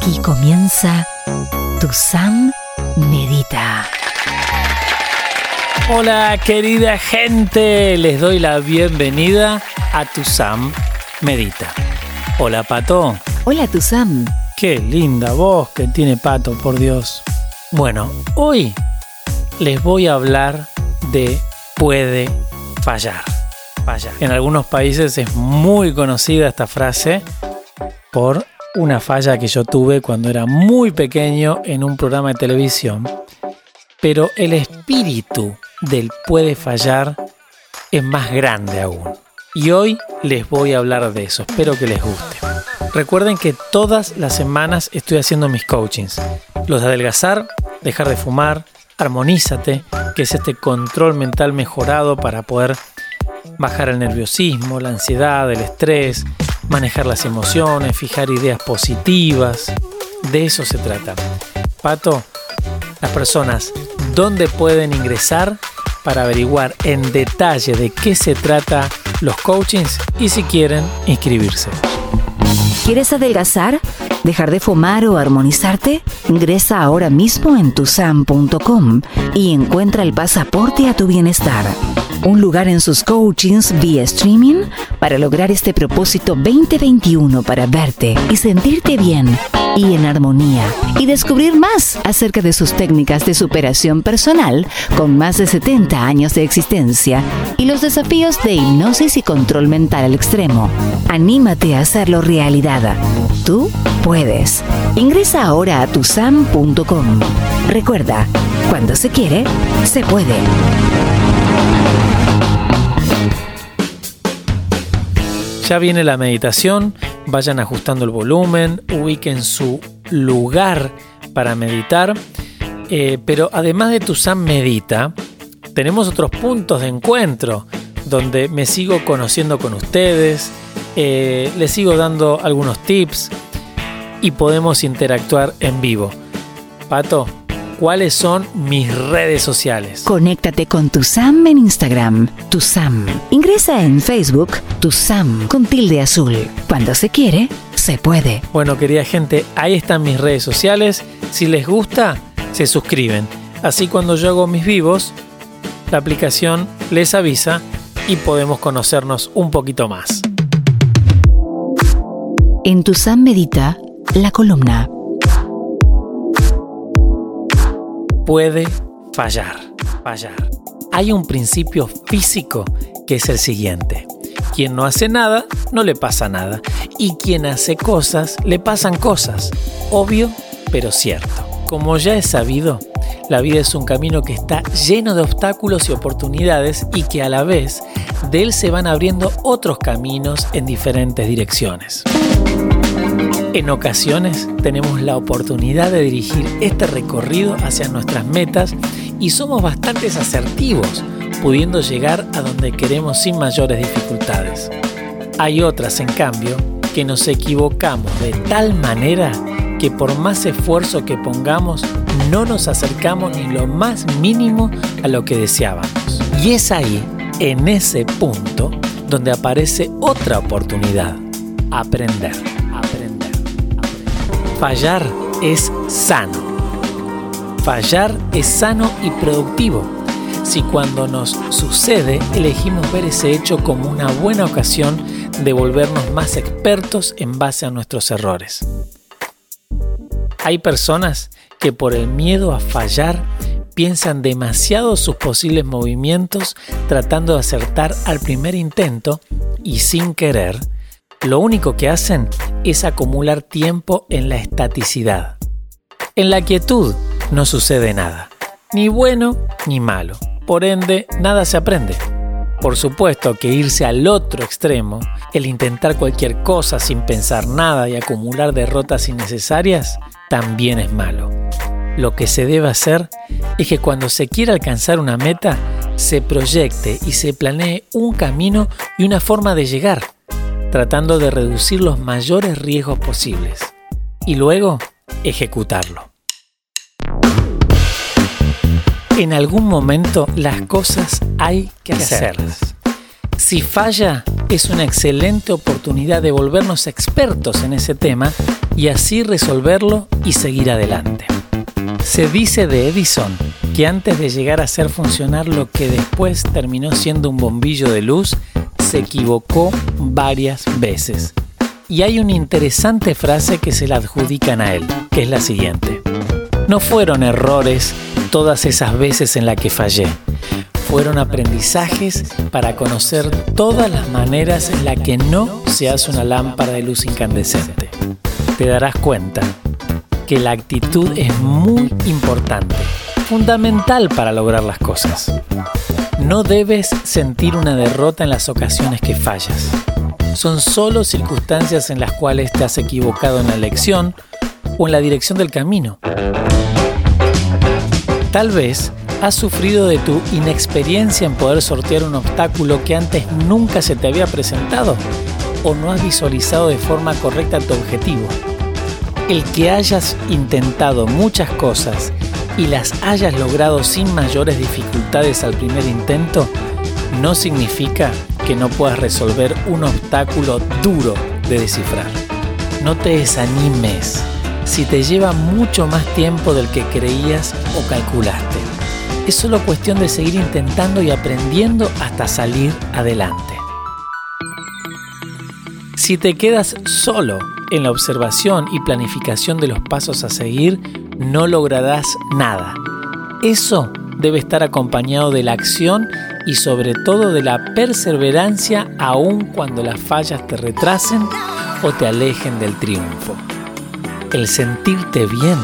Aquí comienza Tu Sam Medita. Hola querida gente, les doy la bienvenida a Tu Sam Medita. Hola Pato. Hola Tu Sam. Qué linda voz que tiene Pato, por Dios. Bueno, hoy les voy a hablar de puede fallar. Fallar. En algunos países es muy conocida esta frase por una falla que yo tuve cuando era muy pequeño en un programa de televisión. Pero el espíritu del puede fallar es más grande aún. Y hoy les voy a hablar de eso. Espero que les guste. Recuerden que todas las semanas estoy haciendo mis coachings. Los de adelgazar, dejar de fumar, armonízate, que es este control mental mejorado para poder bajar el nerviosismo, la ansiedad, el estrés, manejar las emociones, fijar ideas positivas. De eso se trata. Pato, las personas, ¿dónde pueden ingresar para averiguar en detalle de qué se trata los coachings y si quieren inscribirse? ¿Quieres adelgazar? ¿Dejar de fumar o armonizarte? Ingresa ahora mismo en tusam.com y encuentra el pasaporte a tu bienestar un lugar en sus coachings vía streaming para lograr este propósito 2021 para verte y sentirte bien y en armonía y descubrir más acerca de sus técnicas de superación personal con más de 70 años de existencia y los desafíos de hipnosis y control mental al extremo. Anímate a hacerlo realidad. Tú puedes. Ingresa ahora a tusam.com. Recuerda, cuando se quiere, se puede. Ya viene la meditación, vayan ajustando el volumen, ubiquen su lugar para meditar. Eh, pero además de tu Sam Medita, tenemos otros puntos de encuentro donde me sigo conociendo con ustedes, eh, les sigo dando algunos tips y podemos interactuar en vivo. Pato, cuáles son mis redes sociales. Conéctate con tu Sam en Instagram, tu Sam. Ingresa en Facebook, tu Sam con tilde azul. Cuando se quiere, se puede. Bueno, querida gente, ahí están mis redes sociales. Si les gusta, se suscriben. Así cuando yo hago mis vivos, la aplicación les avisa y podemos conocernos un poquito más. En tu Sam Medita, la columna puede fallar, fallar. Hay un principio físico que es el siguiente. Quien no hace nada, no le pasa nada. Y quien hace cosas, le pasan cosas. Obvio, pero cierto. Como ya he sabido, la vida es un camino que está lleno de obstáculos y oportunidades y que a la vez de él se van abriendo otros caminos en diferentes direcciones. En ocasiones tenemos la oportunidad de dirigir este recorrido hacia nuestras metas y somos bastante asertivos, pudiendo llegar a donde queremos sin mayores dificultades. Hay otras, en cambio, que nos equivocamos de tal manera que por más esfuerzo que pongamos, no nos acercamos ni lo más mínimo a lo que deseábamos. Y es ahí, en ese punto, donde aparece otra oportunidad, aprender. Fallar es sano. Fallar es sano y productivo. Si cuando nos sucede elegimos ver ese hecho como una buena ocasión de volvernos más expertos en base a nuestros errores. Hay personas que por el miedo a fallar piensan demasiado sus posibles movimientos tratando de acertar al primer intento y sin querer lo único que hacen es acumular tiempo en la estaticidad. En la quietud no sucede nada, ni bueno ni malo. Por ende, nada se aprende. Por supuesto que irse al otro extremo, el intentar cualquier cosa sin pensar nada y acumular derrotas innecesarias, también es malo. Lo que se debe hacer es que cuando se quiera alcanzar una meta, se proyecte y se planee un camino y una forma de llegar tratando de reducir los mayores riesgos posibles y luego ejecutarlo. En algún momento las cosas hay que hacerlas. Si falla, es una excelente oportunidad de volvernos expertos en ese tema y así resolverlo y seguir adelante. Se dice de Edison que antes de llegar a hacer funcionar lo que después terminó siendo un bombillo de luz, se equivocó varias veces. Y hay una interesante frase que se la adjudican a él, que es la siguiente. No fueron errores todas esas veces en las que fallé. Fueron aprendizajes para conocer todas las maneras en las que no se hace una lámpara de luz incandescente. Te darás cuenta que la actitud es muy importante, fundamental para lograr las cosas. No debes sentir una derrota en las ocasiones que fallas. Son solo circunstancias en las cuales te has equivocado en la elección o en la dirección del camino. Tal vez has sufrido de tu inexperiencia en poder sortear un obstáculo que antes nunca se te había presentado o no has visualizado de forma correcta tu objetivo. El que hayas intentado muchas cosas y las hayas logrado sin mayores dificultades al primer intento, no significa que no puedas resolver un obstáculo duro de descifrar. No te desanimes si te lleva mucho más tiempo del que creías o calculaste. Es solo cuestión de seguir intentando y aprendiendo hasta salir adelante. Si te quedas solo en la observación y planificación de los pasos a seguir, no lograrás nada. Eso debe estar acompañado de la acción y sobre todo de la perseverancia aun cuando las fallas te retrasen o te alejen del triunfo. El sentirte bien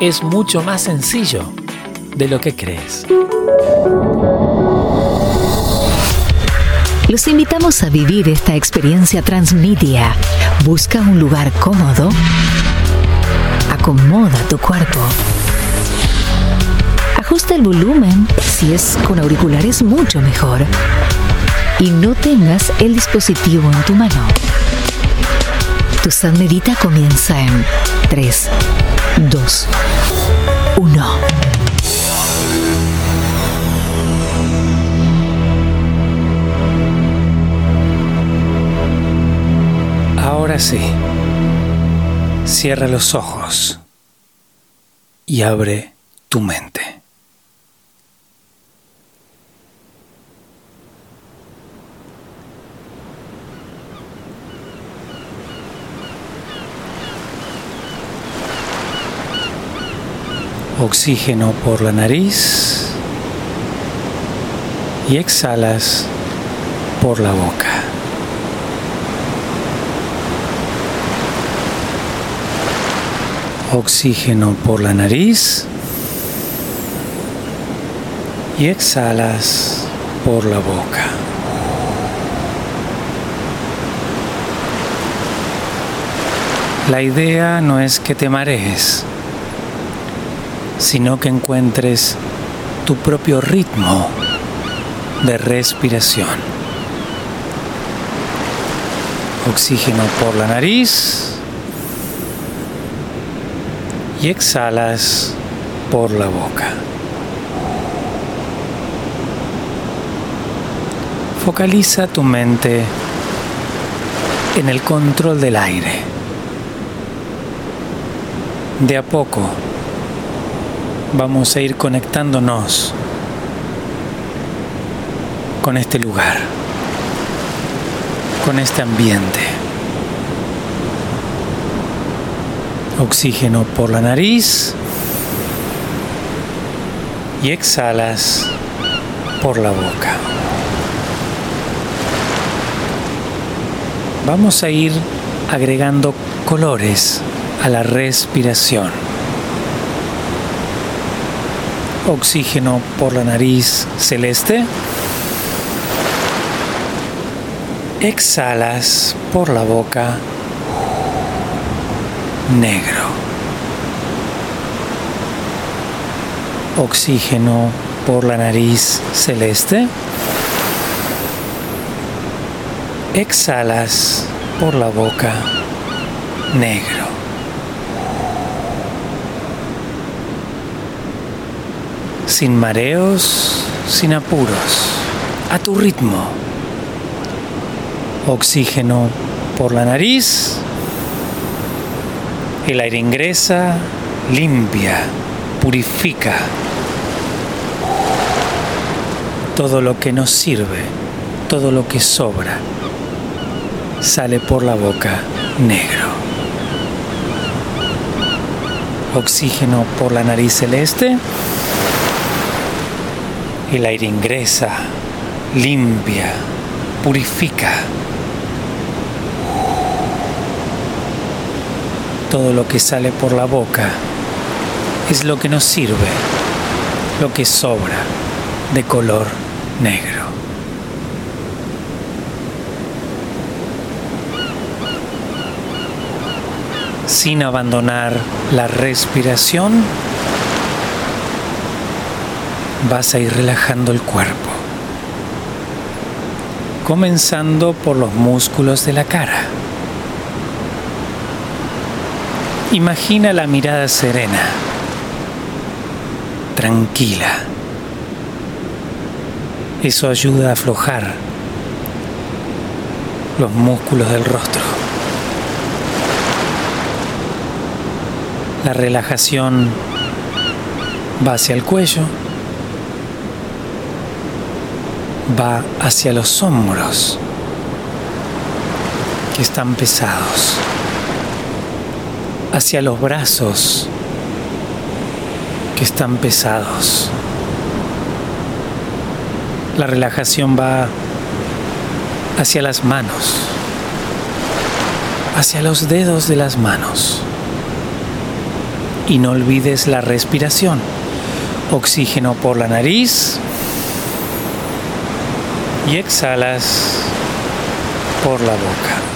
es mucho más sencillo de lo que crees. Los invitamos a vivir esta experiencia transmedia. Busca un lugar cómodo. Acomoda tu cuerpo. Ajusta el volumen. Si es con auriculares, mucho mejor. Y no tengas el dispositivo en tu mano. Tu San Medita comienza en 3, 2, 1. Ahora sí, cierra los ojos y abre tu mente. Oxígeno por la nariz y exhalas por la boca. Oxígeno por la nariz y exhalas por la boca. La idea no es que te marees, sino que encuentres tu propio ritmo de respiración. Oxígeno por la nariz y exhalas por la boca. Focaliza tu mente en el control del aire. De a poco vamos a ir conectándonos con este lugar, con este ambiente. Oxígeno por la nariz y exhalas por la boca. Vamos a ir agregando colores a la respiración. Oxígeno por la nariz celeste. Exhalas por la boca negro. Oxígeno por la nariz celeste. Exhalas por la boca negro. Sin mareos, sin apuros, a tu ritmo. Oxígeno por la nariz El aire ingresa, limpia, purifica todo lo que nos sirve, todo lo que sobra, sale por la boca negro. Oxígeno por la nariz celeste. El aire ingresa, limpia, purifica. Todo lo que sale por la boca es lo que nos sirve, lo que sobra de color negro. Sin abandonar la respiración, vas a ir relajando el cuerpo, comenzando por los músculos de la cara. Imagina la mirada serena, tranquila. Eso ayuda a aflojar los músculos del rostro. La relajación va hacia el cuello, va hacia los hombros que están pesados, hacia los brazos que están pesados. La relajación va hacia las manos, hacia los dedos de las manos. Y no olvides la respiración. Oxígeno por la nariz y exhalas por la boca.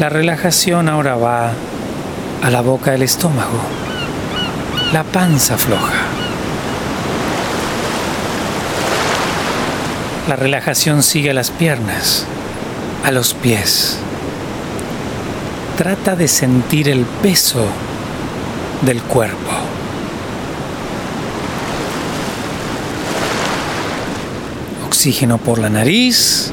La relajación ahora va a la boca del estómago, la panza floja. La relajación sigue a las piernas, a los pies. Trata de sentir el peso del cuerpo. Oxígeno por la nariz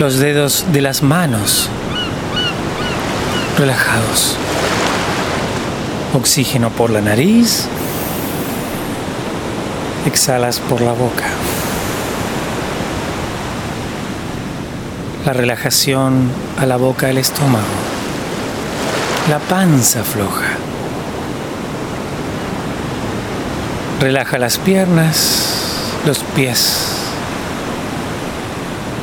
Los dedos de las manos relajados. Oxígeno por la nariz. Exhalas por la boca. La relajación a la boca del estómago. La panza floja. Relaja las piernas, los pies.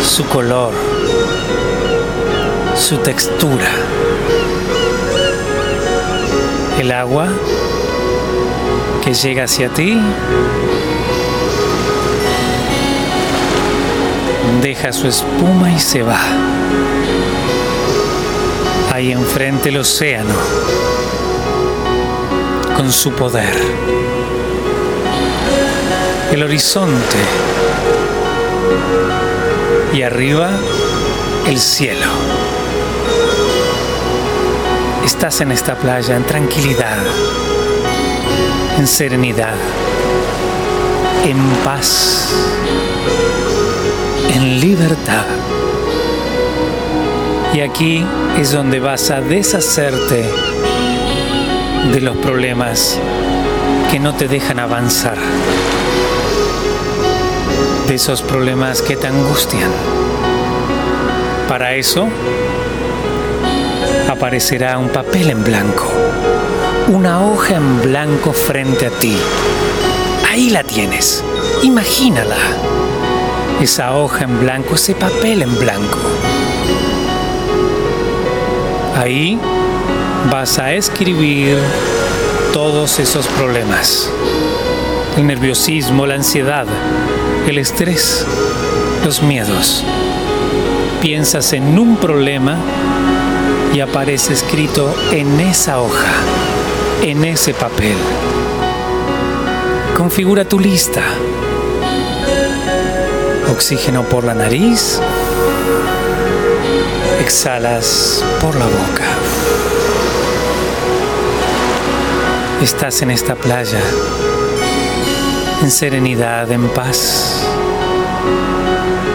su color, su textura. El agua que llega hacia ti deja su espuma y se va. Ahí enfrente el océano con su poder. El horizonte y arriba el cielo. Estás en esta playa en tranquilidad, en serenidad, en paz, en libertad. Y aquí es donde vas a deshacerte de los problemas que no te dejan avanzar, esos problemas que te angustian. Para eso aparecerá un papel en blanco, una hoja en blanco frente a ti. Ahí la tienes, imagínala. Esa hoja en blanco, ese papel en blanco. Ahí vas a escribir todos esos problemas. El nerviosismo, la ansiedad, el estrés, los miedos. Piensas en un problema y aparece escrito en esa hoja, en ese papel. Configura tu lista. Oxígeno por la nariz. Exhalas por la boca. Estás en esta playa, en serenidad, en paz,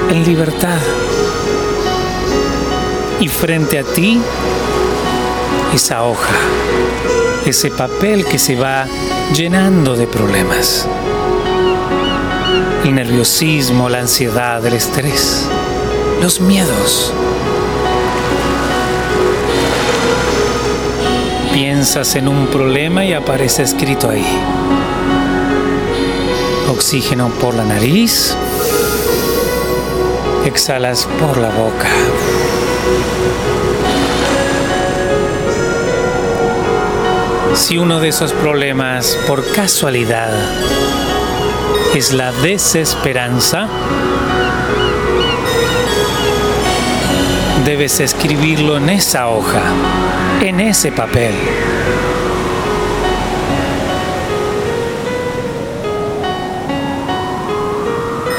en libertad. Y frente a ti, esa hoja, ese papel que se va llenando de problemas. El nerviosismo, la ansiedad, el estrés, los miedos. Piensas en un problema y aparece escrito ahí. Oxígeno por la nariz. Exhalas por la boca. Si uno de esos problemas por casualidad es la desesperanza, debes escribirlo en esa hoja, en ese papel.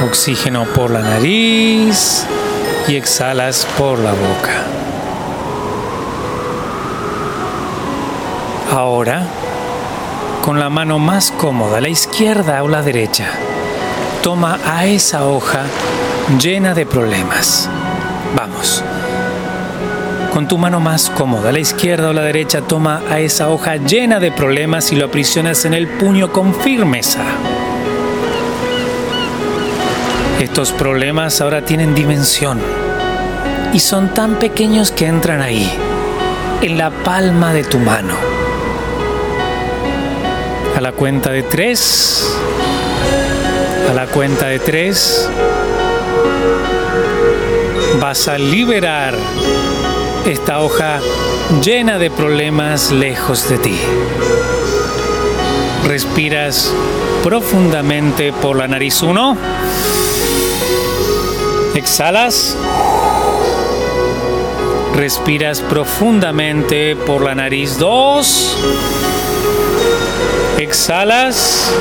Oxígeno por la nariz y exhalas por la boca. Ahora, con la mano más cómoda, la izquierda o la derecha, toma a esa hoja llena de problemas. Vamos. Con tu mano más cómoda, la izquierda o la derecha, toma a esa hoja llena de problemas y lo aprisionas en el puño con firmeza. Estos problemas ahora tienen dimensión y son tan pequeños que entran ahí, en la palma de tu mano. A la cuenta de tres, a la cuenta de tres, vas a liberar esta hoja llena de problemas lejos de ti. Respiras profundamente por la nariz uno. Exhalas. Respiras profundamente por la nariz 2. Exhalas.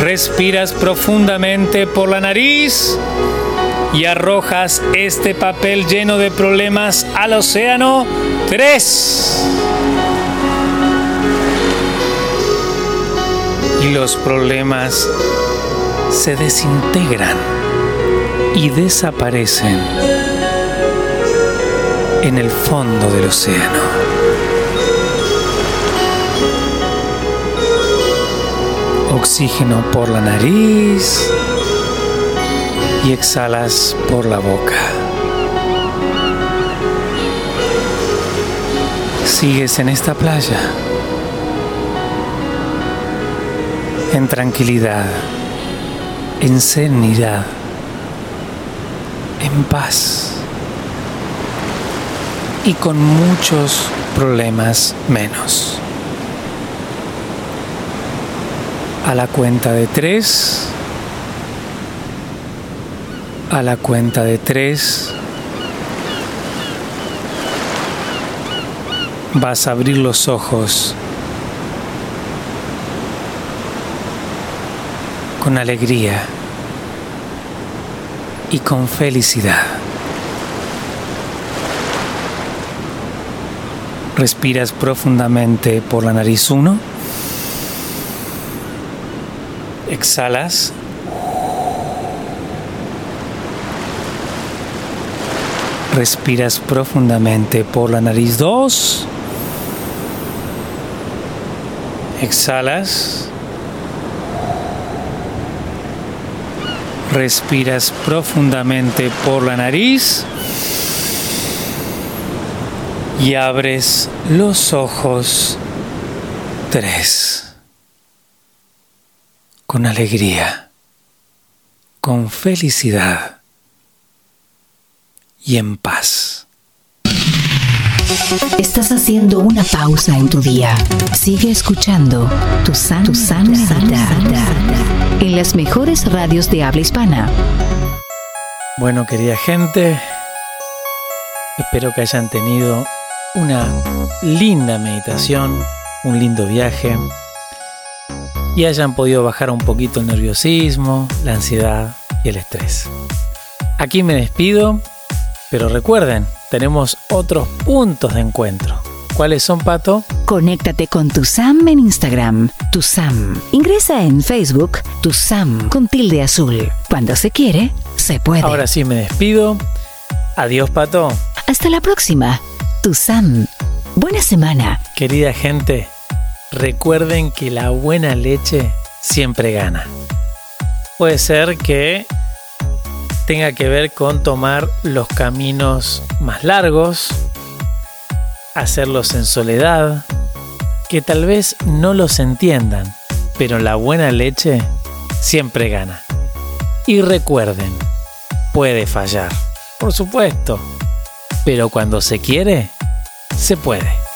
Respiras profundamente por la nariz y arrojas este papel lleno de problemas al océano 3. Y los problemas se desintegran y desaparecen en el fondo del océano. Oxígeno por la nariz y exhalas por la boca. Sigues en esta playa en tranquilidad, en serenidad, en paz y con muchos problemas menos. A la cuenta de tres, a la cuenta de tres, vas a abrir los ojos con alegría y con felicidad. Respiras profundamente por la nariz 1. Exhalas. Respiras profundamente por la nariz 2. Exhalas. Respiras profundamente por la nariz y abres los ojos tres con alegría, con felicidad y en paz. Estás haciendo una pausa en tu día. Sigue escuchando tu san, en las mejores radios de habla hispana. Bueno, querida gente, espero que hayan tenido una linda meditación, un lindo viaje y hayan podido bajar un poquito el nerviosismo, la ansiedad y el estrés. Aquí me despido, pero recuerden, tenemos otros puntos de encuentro. ¿Cuáles son, Pato? Conéctate con tu Sam en Instagram, tu Sam. Ingresa en Facebook, tu Sam con tilde azul. Cuando se quiere, se puede. Ahora sí me despido. Adiós, Pato. Hasta la próxima. Tu Sam. Buena semana. Querida gente, recuerden que la buena leche siempre gana. Puede ser que tenga que ver con tomar los caminos más largos, hacerlos en soledad, que tal vez no los entiendan, pero la buena leche siempre gana. Y recuerden, puede fallar, por supuesto, pero cuando se quiere, se puede.